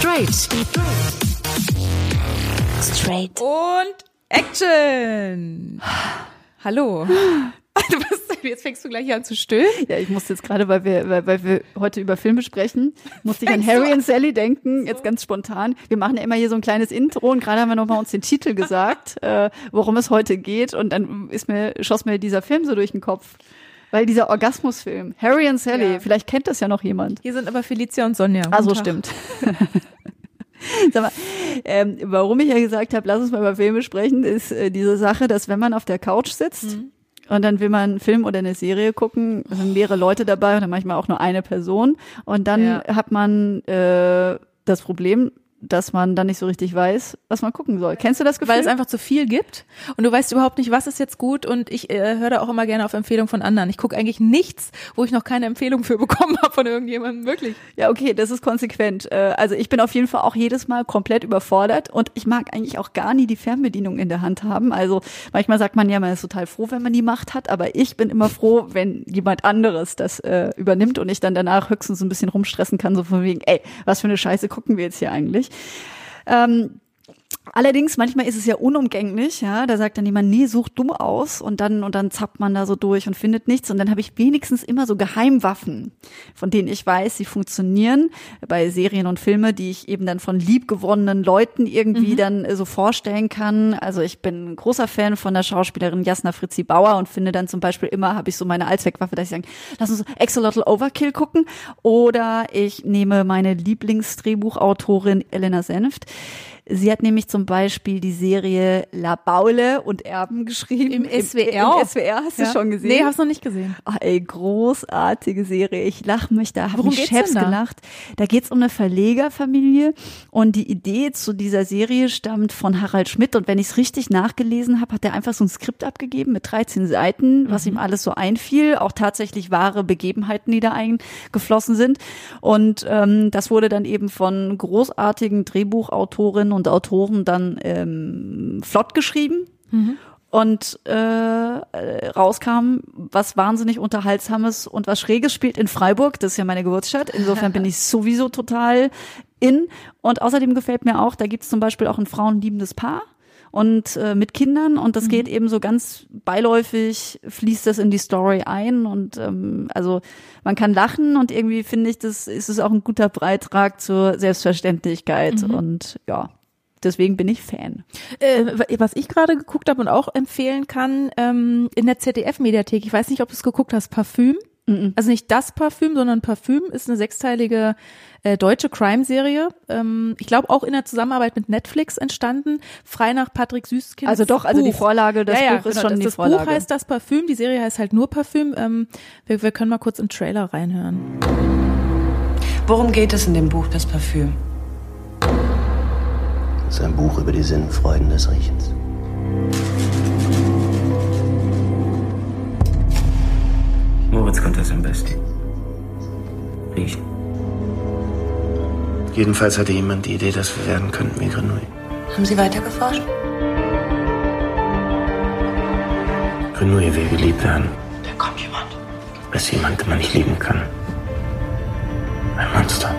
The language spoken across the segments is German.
Straight. Straight. Und Action! Hallo. Du bist, jetzt fängst du gleich an zu stöhnen. Ja, ich musste jetzt gerade, weil wir, weil, weil wir heute über Filme sprechen, musste ich an Harry und Sally denken, jetzt ganz spontan. Wir machen ja immer hier so ein kleines Intro und gerade haben wir nochmal uns den Titel gesagt, äh, worum es heute geht und dann ist mir, schoss mir dieser Film so durch den Kopf. Weil dieser Orgasmusfilm, Harry und Sally, Ja. vielleicht kennt das ja noch jemand. Hier sind aber Felicia und Sonja. Ah, so stimmt. Sag mal, ähm, warum ich ja gesagt habe, lass uns mal über Filme sprechen, ist äh, diese Sache, dass wenn man auf der Couch sitzt Mhm. und dann will man einen Film oder eine Serie gucken, sind mehrere Leute dabei oder manchmal auch nur eine Person und dann Ja. hat man äh, das Problem, dass man dann nicht so richtig weiß, was man gucken soll. Kennst du das Gefühl? Weil es einfach zu viel gibt und du weißt überhaupt nicht, was ist jetzt gut und ich äh, höre da auch immer gerne auf Empfehlung von anderen. Ich gucke eigentlich nichts, wo ich noch keine Empfehlung für bekommen habe von irgendjemandem, wirklich. Ja, okay, das ist konsequent. Äh, Also ich bin auf jeden Fall auch jedes Mal komplett überfordert und ich mag eigentlich auch gar nie die Fernbedienung in der Hand haben. Also manchmal sagt man ja, man ist total froh, wenn man die Macht hat, aber ich bin immer froh, wenn jemand anderes das äh, übernimmt und ich dann danach höchstens ein bisschen rumstressen kann, so von wegen, ey, was für eine Scheiße gucken wir jetzt hier eigentlich? Ähm, Allerdings, manchmal ist es ja unumgänglich, ja. Da sagt dann jemand, nee, such du aus und dann, und dann zappt man da so durch und findet nichts. Und dann habe ich wenigstens immer so Geheimwaffen, von denen ich weiß, sie funktionieren bei Serien und Filme, die ich eben dann von liebgewonnenen Leuten irgendwie dann äh, so vorstellen kann. Also ich bin ein großer Fan von der Schauspielerin Jasna Fritzi Bauer und finde dann zum Beispiel immer, habe ich so meine Allzweckwaffe, dass ich sage, lass uns Axolotl Overkill gucken. Oder ich nehme meine Lieblingsdrehbuchautorin Elena Senft. Sie hat nämlich zum Beispiel die Serie La Baule und Erben geschrieben. Im SWR? Im, SWR, hast du Ja. schon gesehen? Nee, hab's noch nicht gesehen. Oh, ey, großartige Serie. Ich lache mich da, mich geht's Chefs da? gelacht. Da geht's um eine Verlegerfamilie und die Idee zu dieser Serie stammt von Harald Schmidt und wenn ich es richtig nachgelesen habe, hat er einfach so ein Skript abgegeben mit 13 Seiten, was Mhm. ihm alles so einfiel, auch tatsächlich wahre Begebenheiten, die da eingeflossen sind und ähm, das wurde dann eben von großartigen Drehbuchautorinnen und Autoren dann ähm, flott geschrieben. Und äh, rauskam, was wahnsinnig unterhaltsames und was Schräges spielt in Freiburg. Das ist ja meine Geburtsstadt. Insofern bin ich sowieso total in. Und außerdem gefällt mir auch, da gibt's zum Beispiel auch ein frauenliebendes Paar und äh, mit Kindern. Und das geht eben so ganz beiläufig fließt das in die Story ein. Und ähm, also man kann lachen und irgendwie finde ich das ist es auch ein guter Beitrag zur Selbstverständlichkeit. Und ja deswegen bin ich Fan Äh, was ich gerade geguckt habe und auch empfehlen kann, ähm, in der ZDF-Mediathek, ich weiß nicht, ob du es geguckt hast, Parfüm. Also nicht das Parfüm, sondern Parfüm ist eine sechsteilige äh, deutsche Crime-Serie. Ähm, ich glaube auch in der Zusammenarbeit mit Netflix entstanden. Frei nach Patrick Süßkind. Also doch, also die Vorlage, das ja, ja, Buch ist genau, schon das, die das Vorlage. Buch heißt das Parfüm, die Serie heißt halt nur Parfüm. Ähm, wir, wir können mal kurz im Trailer reinhören. Worum geht es in dem Buch Das Parfüm? Das ist ein Buch über die Sinnfreuden des Riechens. Moritz konnte es am besten. Riechen. Jedenfalls hatte jemand die Idee, dass wir werden könnten wie Grenouille. Haben Sie weitergeforscht? Grenouille will geliebt werden. Da kommt jemand. Als jemand, den man nicht lieben kann. Ein Monster.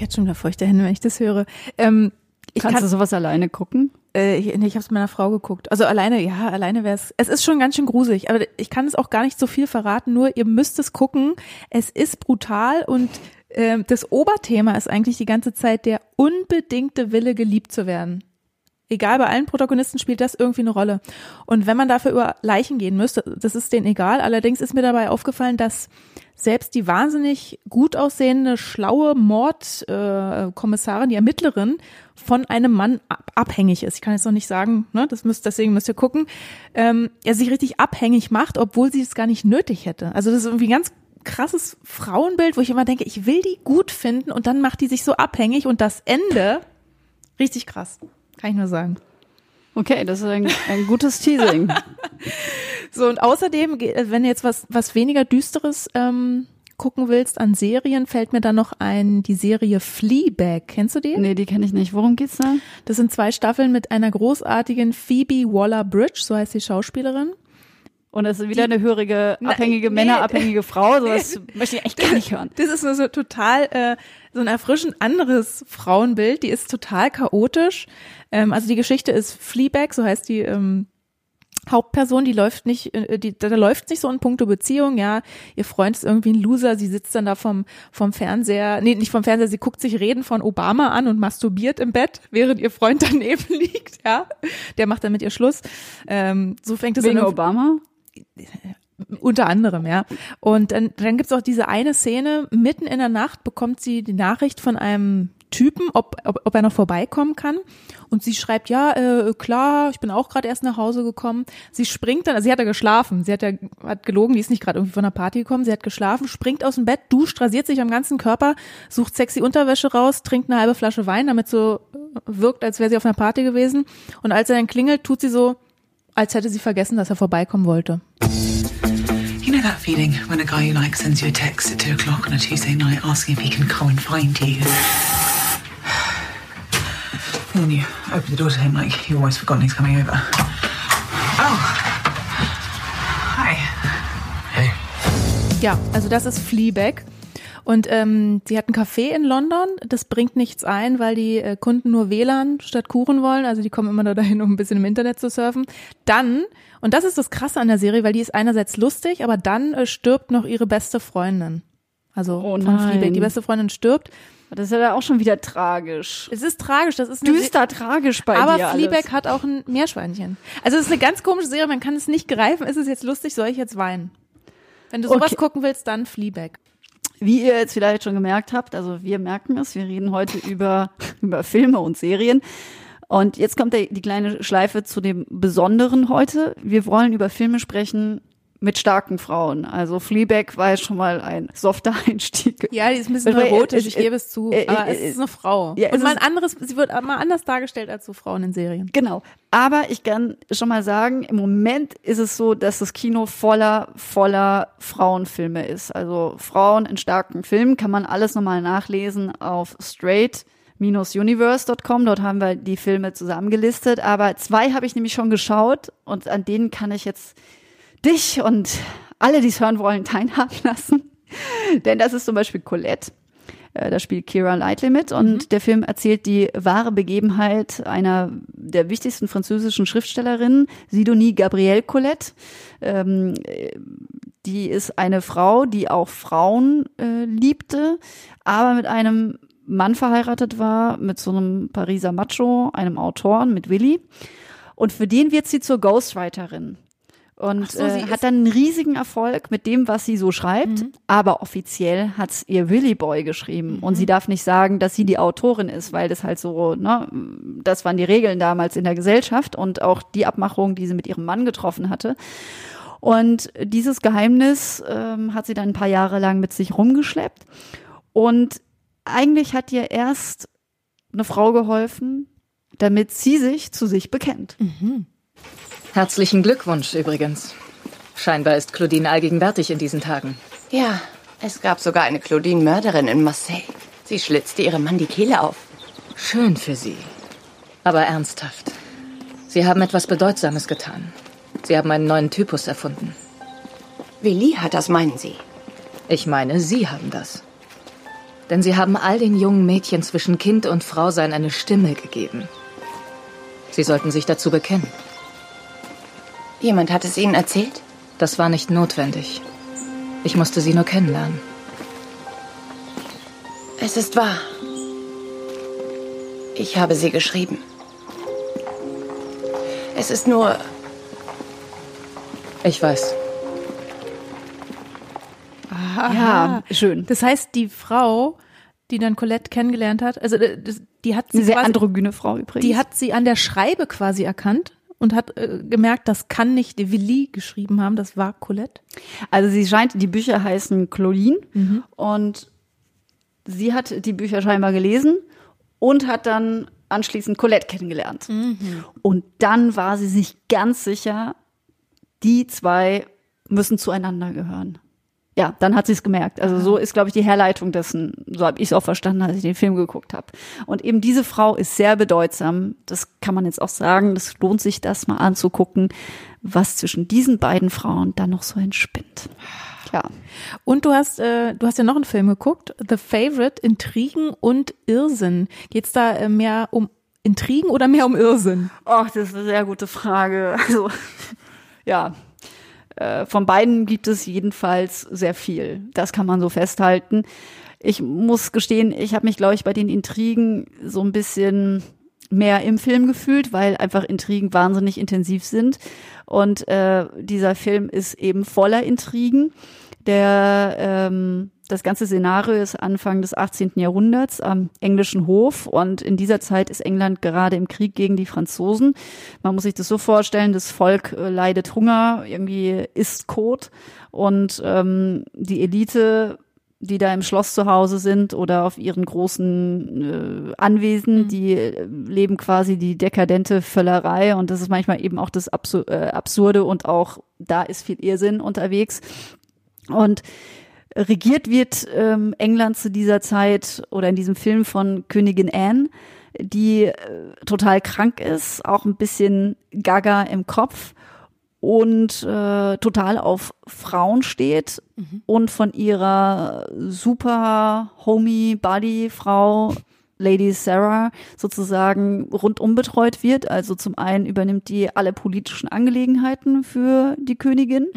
Ich jetzt schon wieder feuchte Hände, wenn ich das höre. Ähm, ich Kannst kann, du sowas alleine gucken? Äh, ich nee, ich habe es meiner Frau geguckt. Also alleine, ja, alleine wäre es. Es ist schon ganz schön gruselig, aber ich kann es auch gar nicht so viel verraten. Nur ihr müsst es gucken. Es ist brutal und ähm, das Oberthema ist eigentlich die ganze Zeit der unbedingte Wille, geliebt zu werden. Egal, bei allen Protagonisten spielt das irgendwie eine Rolle. Und wenn man dafür über Leichen gehen müsste, das ist denen egal. Allerdings ist mir dabei aufgefallen, dass selbst die wahnsinnig gut aussehende, schlaue Mordkommissarin, äh, die Ermittlerin, von einem Mann ab abhängig ist. Ich kann jetzt noch nicht sagen, ne, das müsst, deswegen müsst ihr gucken, ähm, er sich richtig abhängig macht, obwohl sie es gar nicht nötig hätte. Also das ist irgendwie ein ganz krasses Frauenbild, wo ich immer denke, ich will die gut finden und dann macht die sich so abhängig und das Ende richtig krass. Kann ich nur sagen. Okay, das ist ein, ein gutes Teasing. So, und außerdem, äh, wenn du jetzt was, was weniger Düsteres ähm, gucken willst an Serien, fällt mir dann noch ein, die Serie Fleabag. Kennst du die? nee, die kenne ich nicht. Worum geht's da? Das sind zwei Staffeln mit einer großartigen Phoebe Waller-Bridge, so heißt die Schauspielerin. Und es ist wieder eine hörige, abhängige, nee. männerabhängige Frau. Sowas möchte ich echt gar nicht hören. Das ist so total äh, so ein erfrischend anderes Frauenbild. Die ist total chaotisch. Ähm, also die Geschichte ist Fleabag, so heißt die ähm, Hauptperson, die läuft nicht, äh, die, da läuft nicht so in puncto Beziehung, ja. Ihr Freund ist irgendwie ein Loser, sie sitzt dann da vom, vom Fernseher, nee, nicht vom Fernseher, sie guckt sich Reden von Obama an und masturbiert im Bett, während ihr Freund daneben liegt, ja. Der macht dann mit ihr Schluss. Ähm, so fängt es Wegen an. Obama? Unter anderem, ja. Und dann, dann gibt's auch diese eine Szene, mitten in der Nacht bekommt sie die Nachricht von einem Typen, ob, ob, ob er noch vorbeikommen kann. Und sie schreibt, ja, äh, klar, ich bin auch gerade erst nach Hause gekommen. Sie springt dann, also sie hat ja geschlafen, sie hat ja hat gelogen, die ist nicht gerade irgendwie von der Party gekommen, sie hat geschlafen, springt aus dem Bett, duscht, rasiert sich am ganzen Körper, sucht sexy Unterwäsche raus, trinkt eine halbe Flasche Wein, damit so wirkt, als wäre sie auf einer Party gewesen. Und als er dann klingelt, tut sie so, als hätte sie vergessen, dass er vorbeikommen wollte. You know that feeling when a guy you like sends you a text at two o'clock on a Tuesday night asking if he can come and find you? And then you open the door to him like you've almost forgotten he's coming over. Oh. Hi. Hey. Ja, also das ist Fleabag. Und ähm, sie hat ein Café in London. Das bringt nichts ein, weil die äh, Kunden nur WLAN statt Kuchen wollen. Also die kommen immer nur dahin, um ein bisschen im Internet zu surfen. Dann, und das ist das Krasse an der Serie, weil die ist einerseits lustig, aber dann äh, stirbt noch ihre beste Freundin. Also Oh von. Fleabag. Die beste Freundin stirbt. Das ist ja auch schon wieder tragisch. Es ist tragisch. Das ist Düster tragisch bei aber dir Fleabag alles. hat auch ein Meerschweinchen. Also es ist eine ganz komische Serie, man kann es nicht greifen. Ist es jetzt lustig, soll ich jetzt weinen? Wenn du sowas Okay. gucken willst, dann Fleabag. Wie ihr jetzt vielleicht schon gemerkt habt, also wir merken es, wir reden heute über, über Filme und Serien. Und jetzt kommt der, die kleine Schleife zu dem Besonderen heute. Wir wollen über Filme sprechen mit starken Frauen. Also Fleabag war jetzt schon mal ein softer Einstieg. Ja, die ist ein bisschen Weil, äh, äh, ich gebe es zu. äh, Aber äh, es ist eine Frau. ja, Und mal ein anderes, sie wird mal anders dargestellt als so Frauen in Serien. Genau. Aber ich kann schon mal sagen, im Moment ist es so, dass das Kino voller, voller Frauenfilme ist. Also Frauen in starken Filmen kann man alles nochmal nachlesen auf straight-universe.com. Dort haben wir die Filme zusammengelistet. Aber zwei habe ich nämlich schon geschaut und an denen kann ich jetzt dich und alle, die es hören wollen, teilhaben lassen. Denn das ist zum Beispiel Colette. Äh, Da spielt Kira Knightley mit und der Film erzählt die wahre Begebenheit einer der wichtigsten französischen Schriftstellerinnen, Sidonie Gabrielle Colette. Ähm, äh, die ist eine Frau, die auch Frauen äh, liebte, aber mit einem Mann verheiratet war, mit so einem Pariser Macho, einem Autoren, mit Willi. Und für den wird sie zur Ghostwriterin. Und so, sie äh, hat dann einen riesigen Erfolg mit dem, was sie so schreibt. Aber offiziell hat's ihr Willy Boy geschrieben. Und sie darf nicht sagen, dass sie die Autorin ist, weil das halt so, ne, das waren die Regeln damals in der Gesellschaft und auch die Abmachung, die sie mit ihrem Mann getroffen hatte. Und dieses Geheimnis ähm, hat sie dann ein paar Jahre lang mit sich rumgeschleppt. Und eigentlich hat ihr erst eine Frau geholfen, damit sie sich zu sich bekennt. Herzlichen Glückwunsch übrigens. Scheinbar ist Claudine allgegenwärtig in diesen Tagen. Ja, es gab sogar eine Claudine-Mörderin in Marseille. Sie schlitzte ihrem Mann die Kehle auf. Schön für Sie. Aber ernsthaft. Sie haben etwas Bedeutsames getan. Sie haben einen neuen Typus erfunden. Willi hat das, meinen Sie? Ich meine, Sie haben das. Denn Sie haben all den jungen Mädchen zwischen Kind und Frausein eine Stimme gegeben. Sie sollten sich dazu bekennen. Jemand hat es Ihnen erzählt? Das war nicht notwendig. Ich musste Sie nur kennenlernen. Es ist wahr. Ich habe sie geschrieben. Es ist nur, Ich weiß. Ja, schön. Das heißt, die Frau, die dann Colette kennengelernt hat, also äh, die hat sie Eine sehr quasi, androgyne Frau übrigens. die hat sie an der Schreibe quasi erkannt und hat äh, gemerkt, das kann nicht de Willi geschrieben haben, das war Colette. Also sie scheint, die Bücher heißen Claudine und sie hat die Bücher scheinbar gelesen und hat dann anschließend Colette kennengelernt. Und dann war sie sich ganz sicher, die zwei müssen zueinander gehören. Ja, dann hat sie es gemerkt. Also so ist, glaube ich, die Herleitung dessen, so habe ich es auch verstanden, als ich den Film geguckt habe. Und eben diese Frau ist sehr bedeutsam. Das kann man jetzt auch sagen. Das lohnt sich, das mal anzugucken, was zwischen diesen beiden Frauen dann noch so entspinnt. Ja. Und du hast, äh, du hast ja noch einen Film geguckt, The Favorite, Intrigen und Irrsinn. Geht's da äh, mehr um Intrigen oder mehr um Irrsinn? Ach, das ist eine sehr gute Frage. Also, ja. Äh, von beiden gibt es jedenfalls sehr viel. Das kann man so festhalten. Ich muss gestehen, ich habe mich, glaube ich, bei den Intrigen so ein bisschen mehr im Film gefühlt, weil einfach Intrigen wahnsinnig intensiv sind. Und äh, dieser Film ist eben voller Intrigen. Der ähm, das ganze Szenario ist Anfang des 18. Jahrhunderts am englischen Hof und in dieser Zeit ist England gerade im Krieg gegen die Franzosen. Man muss sich das so vorstellen, das Volk äh, leidet Hunger, irgendwie isst Kot und ähm, die Elite die da im Schloss zu Hause sind oder auf ihren großen äh, Anwesen, Mhm. die äh, leben quasi die dekadente Völlerei und das ist manchmal eben auch das Absu äh, Absurde und auch da ist viel Irrsinn unterwegs. Und regiert wird ähm, England zu dieser Zeit oder in diesem Film von Königin Anne, die äh, total krank ist, auch ein bisschen gaga im Kopf und äh, total auf Frauen steht und von ihrer super Homie Buddy Frau Lady Sarah sozusagen rundum betreut wird. Also zum einen übernimmt die alle politischen Angelegenheiten für die Königin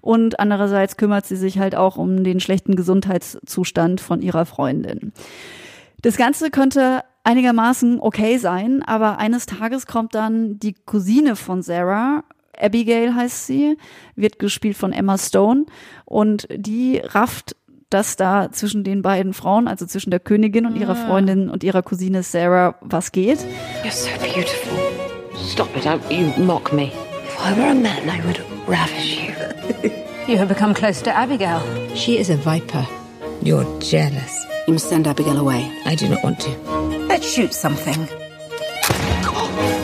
und andererseits kümmert sie sich halt auch um den schlechten Gesundheitszustand von ihrer Freundin. Das Ganze könnte einigermaßen okay sein, aber eines Tages kommt dann die Cousine von Sarah, Abigail heißt sie, wird gespielt von Emma Stone und die rafft, dass da zwischen den beiden Frauen, also zwischen der Königin und ihrer Freundin und ihrer Cousine Sarah, was geht. You're so beautiful. Stop it, don't you mock me. If I were a man, I would ravish you. You have become close to Abigail. She is a viper. You're jealous. You must send Abigail away. I do not want to. Let's shoot something.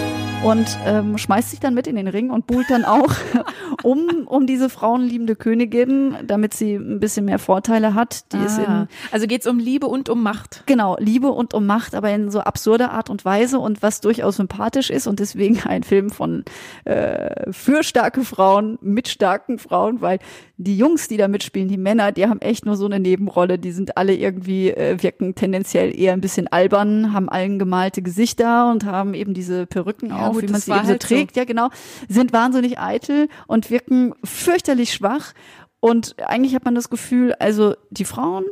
und ähm, schmeißt sich dann mit in den Ring und buhlt dann auch um, um diese frauenliebende Königin, damit sie ein bisschen mehr Vorteile hat. Die ist in Ah, also geht's um Liebe und um Macht. Genau, Liebe und um Macht, aber in so absurder Art und Weise und was durchaus sympathisch ist und deswegen ein Film von äh, für starke Frauen mit starken Frauen, weil die Jungs, die da mitspielen, die Männer, die haben echt nur so eine Nebenrolle, die sind alle irgendwie äh, wirken tendenziell eher ein bisschen albern, haben allen gemalte Gesichter und haben eben diese Perücken Ja, auf, gut, wie man sie eben so halt so. trägt, ja genau, sind wahnsinnig eitel und wirken fürchterlich schwach und eigentlich hat man das Gefühl, also die Frauen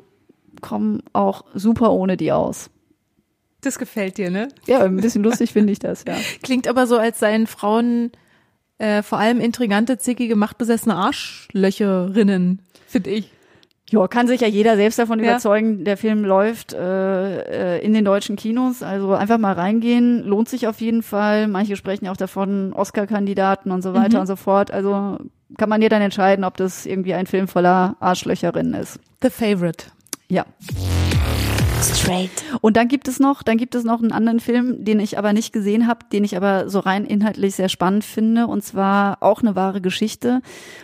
kommen auch super ohne die aus. Das gefällt dir, ne? Ja, ein bisschen lustig finde ich das, ja. Klingt aber so, als seien Frauen äh, vor allem intrigante, zickige, machtbesessene Arschlöcherinnen, finde ich. Ja, kann sich ja jeder selbst davon Ja. überzeugen. Der Film läuft äh, äh, in den deutschen Kinos, also einfach mal reingehen, lohnt sich auf jeden Fall. Manche sprechen ja auch davon, Oscar-Kandidaten und so weiter Mhm. und so fort. Also kann man dir dann entscheiden, ob das irgendwie ein Film voller Arschlöcherinnen ist. The Favorite. Ja. Straight. Und dann gibt es noch, dann gibt es noch einen anderen Film, den ich aber nicht gesehen habe, den ich aber so rein inhaltlich sehr spannend finde, und zwar auch eine wahre Geschichte.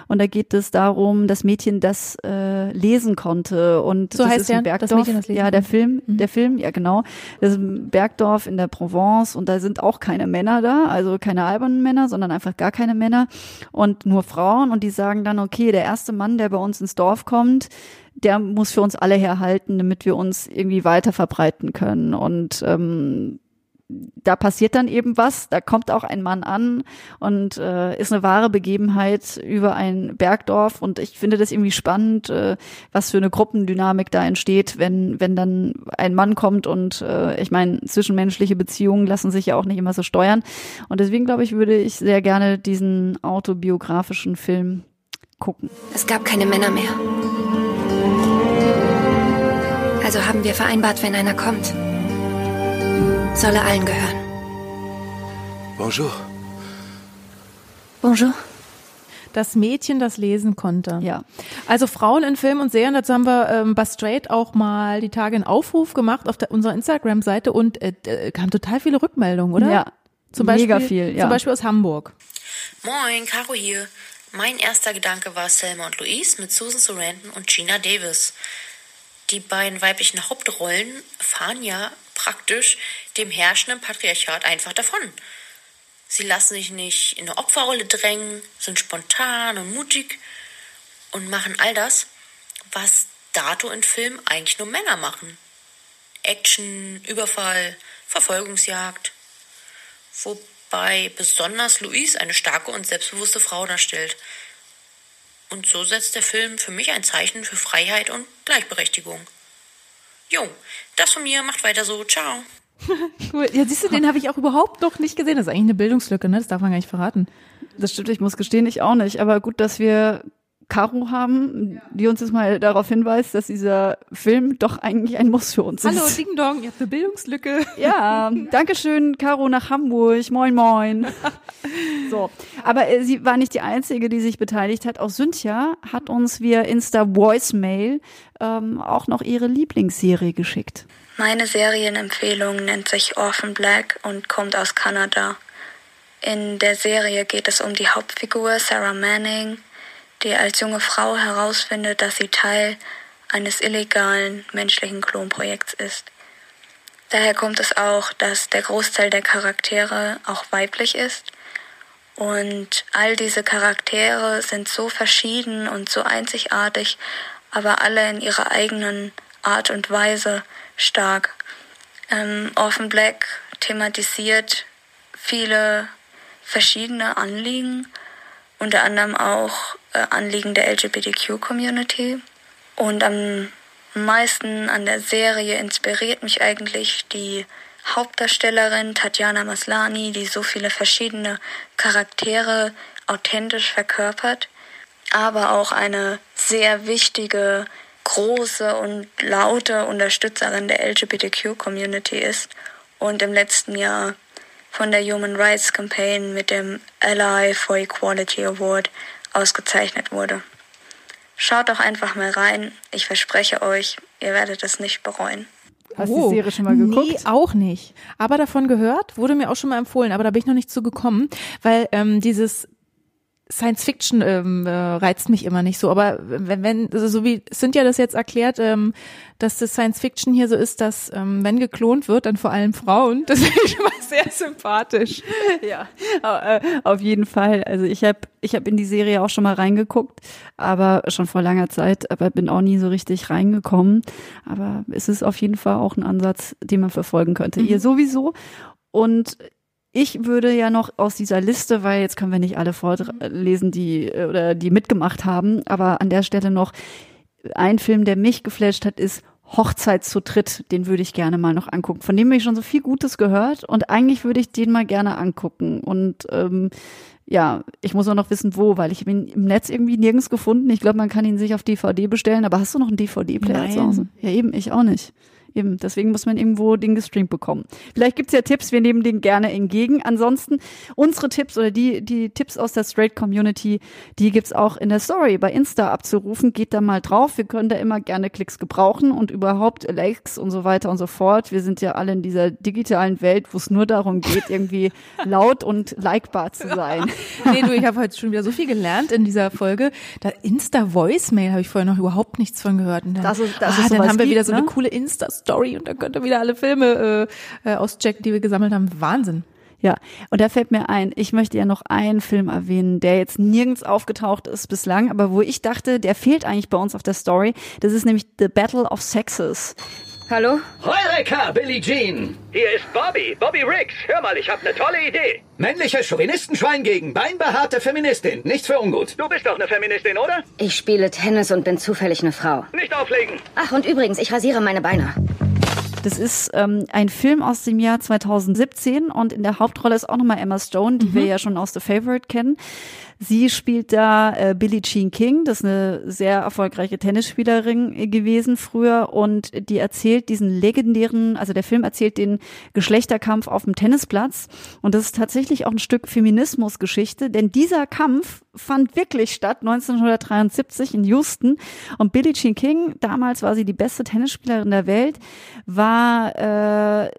Und da geht es darum, das Mädchen, das äh, lesen konnte. Und So das heißt ist ein der? Das Bergdorf. Mädchen, das ja, der. Film, der Film, ja genau. Das ist ein Bergdorf in der Provence und da sind auch keine Männer da, also keine albernen Männer, sondern einfach gar keine Männer und nur Frauen. Und die sagen dann, okay, der erste Mann, der bei uns ins Dorf kommt, der muss für uns alle herhalten, damit wir uns irgendwie weiter verbreiten können. Und ähm, da passiert dann eben was, da kommt auch ein Mann an und äh, ist eine wahre Begebenheit über ein Bergdorf und ich finde das irgendwie spannend, äh, was für eine Gruppendynamik da entsteht, wenn wenn dann ein Mann kommt und äh, ich meine zwischenmenschliche Beziehungen lassen sich ja auch nicht immer so steuern und deswegen glaube ich würde ich sehr gerne diesen autobiografischen Film gucken. Es gab keine Männer mehr. Also haben wir vereinbart, wenn einer kommt, soll er allen gehören. Bonjour. Bonjour. Das Mädchen, das lesen konnte. Ja. Also Frauen in Film und Serien, dazu haben wir ähm, bei Straight auch mal die Tage einen Aufruf gemacht auf der, unserer Instagram-Seite und äh, äh, kamen total viele Rückmeldungen, oder? Ja, Zum Beispiel, mega viel, ja. Zum Beispiel aus Hamburg. Moin, Caro hier. Mein erster Gedanke war Selma und Louise mit Susan Sarandon und Gina Davis. Die beiden weiblichen Hauptrollen fahren ja praktisch dem herrschenden Patriarchat einfach davon. Sie lassen sich nicht in eine Opferrolle drängen, sind spontan und mutig und machen all das, was dato in Filmen eigentlich nur Männer machen. Action, Überfall, Verfolgungsjagd. Wobei besonders Louise eine starke und selbstbewusste Frau darstellt. Und so setzt der Film für mich ein Zeichen für Freiheit und Gleichberechtigung. Jo, das von mir, macht weiter so, ciao. cool. Ja, siehst du, den habe ich auch überhaupt noch nicht gesehen. Das ist eigentlich eine Bildungslücke, ne? Das darf man gar nicht verraten. Das stimmt, ich muss gestehen, ich auch nicht. Aber gut, dass wir Caro haben, die uns jetzt mal darauf hinweist, dass dieser Film doch eigentlich ein Muss für uns Hallo, ist. Ding Dong, ihr habt eine Bildungslücke. Ja, danke schön, Caro nach Hamburg. Moin, moin. So, aber äh, sie war nicht die Einzige, die sich beteiligt hat. Auch Cynthia hat uns via Insta Voicemail ähm, auch noch ihre Lieblingsserie geschickt. Meine Serienempfehlung nennt sich Orphan Black und kommt aus Kanada. In der Serie geht es um die Hauptfigur Sarah Manning, die als junge Frau herausfindet, dass sie Teil eines illegalen menschlichen Klonprojekts ist. Daher kommt es auch, dass der Großteil der Charaktere auch weiblich ist. Und all diese Charaktere sind so verschieden und so einzigartig, aber alle in ihrer eigenen Art und Weise stark. Ähm, Orphan Black thematisiert viele verschiedene Anliegen, unter anderem auch äh, Anliegen der LGBTQ-Community. Und am meisten an der Serie inspiriert mich eigentlich die Hauptdarstellerin Tatjana Maslani, die so viele verschiedene Charaktere authentisch verkörpert, aber auch eine sehr wichtige, große und laute Unterstützerin der LGBTQ-Community ist und im letzten Jahr von der Human Rights Campaign mit dem Ally for Equality Award ausgezeichnet wurde. Schaut doch einfach mal rein. Ich verspreche euch, ihr werdet es nicht bereuen. Hast du die Serie schon mal geguckt? Nee, auch nicht. Aber davon gehört, wurde mir auch schon mal empfohlen, aber da bin ich noch nicht zu gekommen, weil ähm, dieses Science Fiction ähm, äh, reizt mich immer nicht so, aber wenn, wenn also so wie Cynthia das jetzt erklärt, ähm, dass das Science Fiction hier so ist, dass ähm, wenn geklont wird, dann vor allem Frauen, das finde ich schon mal sehr sympathisch. Ja, äh, auf jeden Fall. Also ich habe ich hab in die Serie auch schon mal reingeguckt, aber schon vor langer Zeit, aber bin auch nie so richtig reingekommen. Aber es ist auf jeden Fall auch ein Ansatz, den man verfolgen könnte. Mhm. Ihr sowieso. Und ich würde ja noch aus dieser Liste, weil jetzt können wir nicht alle vorlesen, die äh, oder die mitgemacht haben, aber an der Stelle noch ein Film, der mich geflasht hat, ist Hochzeit zu dritt. Den würde ich gerne mal noch angucken. Von dem habe ich schon so viel Gutes gehört und eigentlich würde ich den mal gerne angucken. Und ähm, ja, ich muss auch noch wissen, wo, weil ich habe ihn im Netz irgendwie nirgends gefunden. Ich glaube, man kann ihn sich auf DVD bestellen, aber hast du noch einen DVD-Player zu. Hause? Ja, eben, ich auch nicht. Eben, deswegen muss man irgendwo den gestreamt bekommen. Vielleicht gibt's ja Tipps, wir nehmen den gerne entgegen. Ansonsten unsere Tipps oder die, die Tipps aus der Straight Community, die gibt's auch in der Story bei Insta abzurufen. Geht da mal drauf. Wir können da immer gerne Klicks gebrauchen und überhaupt Likes und so weiter und so fort. Wir sind ja alle in dieser digitalen Welt, wo es nur darum geht, irgendwie laut und likebar zu sein. nee, du, ich habe heute schon wieder so viel gelernt in dieser Folge. Da Insta-Voicemail habe ich vorher noch überhaupt nichts von gehört. Und dann, Dass es- dass ah, es dann haben wir wieder so eine ne? coole Insta-Story und dann könnt ihr wieder alle Filme äh, äh, auschecken, die wir gesammelt haben. Wahnsinn. Ja, und da fällt mir ein, ich möchte ja noch einen Film erwähnen, der jetzt nirgends aufgetaucht ist bislang, aber wo ich dachte, der fehlt eigentlich bei uns auf der Story. Das ist nämlich The Battle of Sexes. Hallo? Heureka, Billie Jean! Hier ist Bobby, Bobby Riggs. Hör mal, ich habe eine tolle Idee. Männliches Chauvinistenschwein gegen beinbehaarte Feministin. Nichts für ungut. Du bist doch eine Feministin, oder? Ich spiele Tennis und bin zufällig eine Frau. Nicht auflegen. Ach, und übrigens, ich rasiere meine Beine. Das ist ähm, ein Film aus dem Jahr 2017 und in der Hauptrolle ist auch nochmal Emma Stone, die wir ja schon aus The Favorite kennen. Sie spielt da äh, Billie Jean King, das ist eine sehr erfolgreiche Tennisspielerin äh, gewesen früher. Und die erzählt diesen legendären, also der Film erzählt den Geschlechterkampf auf dem Tennisplatz. Und das ist tatsächlich auch ein Stück Feminismusgeschichte, denn dieser Kampf fand wirklich statt 1973 in Houston. Und Billie Jean King, damals war sie die beste Tennisspielerin der Welt, war äh,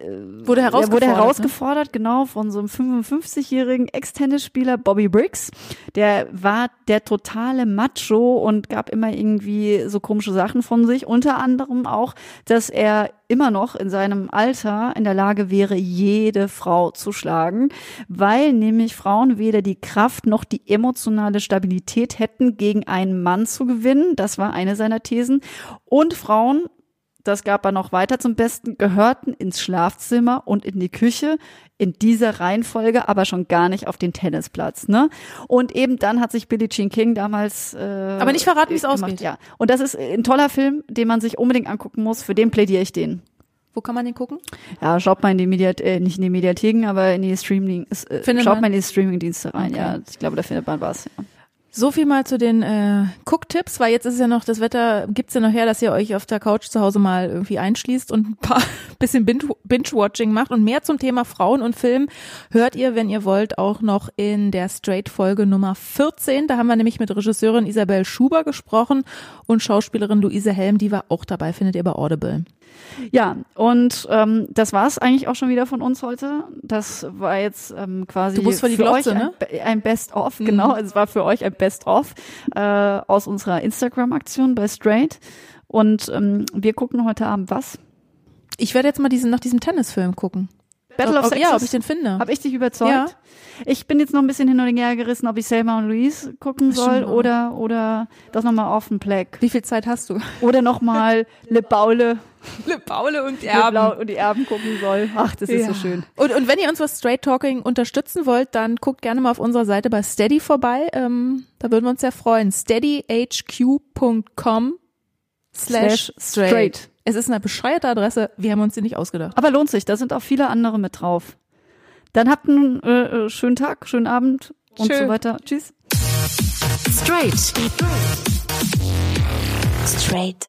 Wurde herausgefordert, wurde ne? herausgefordert genau von so einem 55-jährigen Ex-Tennisspieler Bobby Briggs, der war der totale Macho und gab immer irgendwie so komische Sachen von sich. Unter anderem auch, dass er immer noch in seinem Alter in der Lage wäre, jede Frau zu schlagen, weil nämlich Frauen weder die Kraft noch die emotionale Stabilität hätten, gegen einen Mann zu gewinnen. Das war eine seiner Thesen. Und Frauen das gab er noch weiter zum Besten, gehörten ins Schlafzimmer und in die Küche in dieser Reihenfolge, aber schon gar nicht auf den Tennisplatz. Ne? Und eben dann hat sich Billie Jean King damals. Äh, aber nicht verraten, wie es ausgeht. Ja. Und das ist ein toller Film, den man sich unbedingt angucken muss. Für den plädiere ich den. Wo kann man den gucken? Ja, schaut mal in die Mediat äh, nicht in die Mediatheken, aber in die Streaming, äh, schaut man? mal in die Streaming-Dienste rein. Okay. Ja, ich glaube, da findet man was. Ja. So viel mal zu den äh, Cook-Tipps, weil jetzt ist ja noch das Wetter, gibt's ja noch her, dass ihr euch auf der Couch zu Hause mal irgendwie einschließt und ein paar bisschen Binge-Watching macht. Und mehr zum Thema Frauen und Film hört ihr, wenn ihr wollt, auch noch in der Straight-Folge Nummer 14. Da haben wir nämlich mit Regisseurin Isabel Schuber gesprochen und Schauspielerin Luise Helm, die war auch dabei, findet ihr bei Audible. Ja, und ähm, das war's eigentlich auch schon wieder von uns heute. Das war jetzt ähm, quasi du musst vor die für Glotze, euch ne? ein, ein Best-of, mhm. genau. Es war für euch ein Best-of äh, aus unserer Instagram-Aktion bei Straight. Und ähm, wir gucken heute Abend was? Ich werde jetzt mal diesen nach diesem Tennisfilm gucken. Battle of ob, Sexes. Ja, ob ich den finde. Habe ich dich überzeugt? Ja. Ich bin jetzt noch ein bisschen hin und her gerissen, ob ich Selma und Louise gucken soll Stimmt. oder oder das nochmal auf den Black. Wie viel Zeit hast du? Oder nochmal Le Baule. Le Baule und Le Blau und die Erben gucken soll. Ach, das ist Ja. so schön. Und, und wenn ihr uns was Straight Talking unterstützen wollt, dann guckt gerne mal auf unserer Seite bei Steady vorbei. Ähm, da würden wir uns sehr freuen. steadyhq.com slash straight. Es ist eine bescheuerte Adresse. Wir haben uns die nicht ausgedacht. Aber lohnt sich, da sind auch viele andere mit drauf. Dann habt einen äh, äh, schönen Tag, schönen Abend und Tschö. so weiter. Tschüss. Straight. Straight.